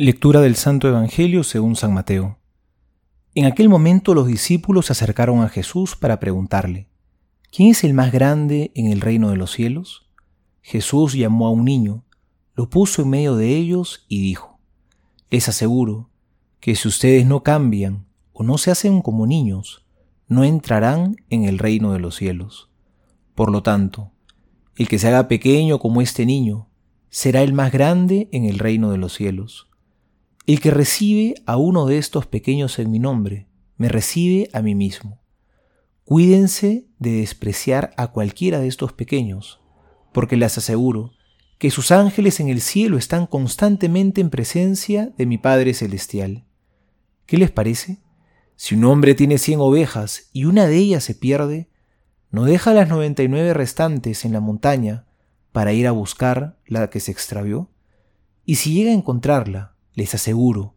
Lectura del Santo Evangelio según San Mateo. En aquel momento los discípulos se acercaron a Jesús para preguntarle, ¿quién es el más grande en el reino de los cielos? Jesús llamó a un niño, lo puso en medio de ellos y dijo, Les aseguro que si ustedes no cambian o no se hacen como niños, no entrarán en el reino de los cielos. Por lo tanto, el que se haga pequeño como este niño, será el más grande en el reino de los cielos. El que recibe a uno de estos pequeños en mi nombre, me recibe a mí mismo. Cuídense de despreciar a cualquiera de estos pequeños, porque les aseguro que sus ángeles en el cielo están constantemente en presencia de mi Padre Celestial. ¿Qué les parece? Si un hombre tiene cien ovejas y una de ellas se pierde, ¿no deja las noventa y nueve restantes en la montaña para ir a buscar la que se extravió? Y si llega a encontrarla, les aseguro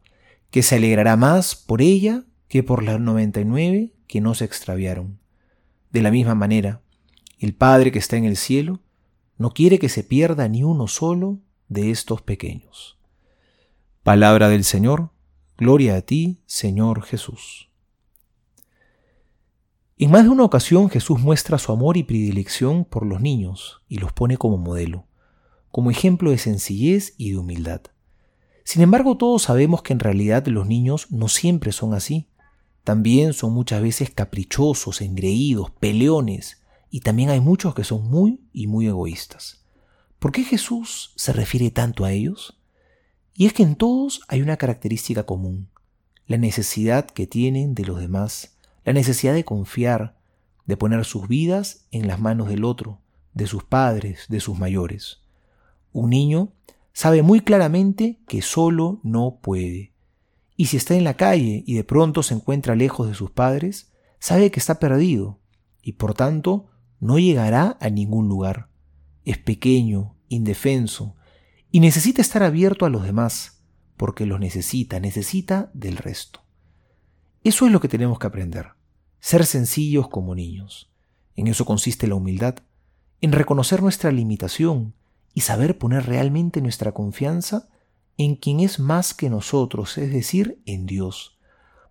que se alegrará más por ella que por las 99 que no se extraviaron. De la misma manera, el Padre que está en el cielo no quiere que se pierda ni uno solo de estos pequeños. Palabra del Señor, gloria a ti, Señor Jesús. En más de una ocasión Jesús muestra su amor y predilección por los niños y los pone como modelo, como ejemplo de sencillez y de humildad. Sin embargo, todos sabemos que en realidad los niños no siempre son así. También son muchas veces caprichosos, engreídos, peleones, y también hay muchos que son muy y muy egoístas. ¿Por qué Jesús se refiere tanto a ellos? Y es que en todos hay una característica común, la necesidad que tienen de los demás, la necesidad de confiar, de poner sus vidas en las manos del otro, de sus padres, de sus mayores. Un niño sabe muy claramente que solo no puede. Y si está en la calle y de pronto se encuentra lejos de sus padres, sabe que está perdido y por tanto no llegará a ningún lugar. Es pequeño, indefenso y necesita estar abierto a los demás, porque los necesita, necesita del resto. Eso es lo que tenemos que aprender, ser sencillos como niños. En eso consiste la humildad, en reconocer nuestra limitación y saber poner realmente nuestra confianza en quien es más que nosotros, es decir, en Dios.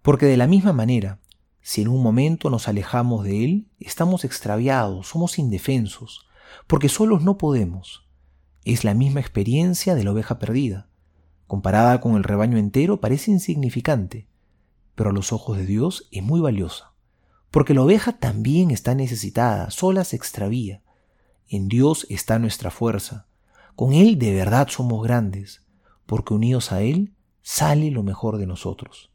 Porque de la misma manera, si en un momento nos alejamos de Él, estamos extraviados, somos indefensos, porque solos no podemos. Es la misma experiencia de la oveja perdida. Comparada con el rebaño entero parece insignificante, pero a los ojos de Dios es muy valiosa, porque la oveja también está necesitada, sola se extravía. En Dios está nuestra fuerza, con Él de verdad somos grandes, porque unidos a Él sale lo mejor de nosotros.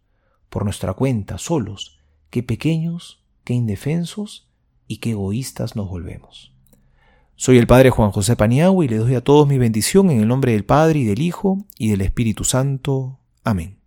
Por nuestra cuenta, solos, qué pequeños, qué indefensos y qué egoístas nos volvemos. Soy el Padre Juan José Paniagua y le doy a todos mi bendición en el nombre del Padre y del Hijo y del Espíritu Santo. Amén.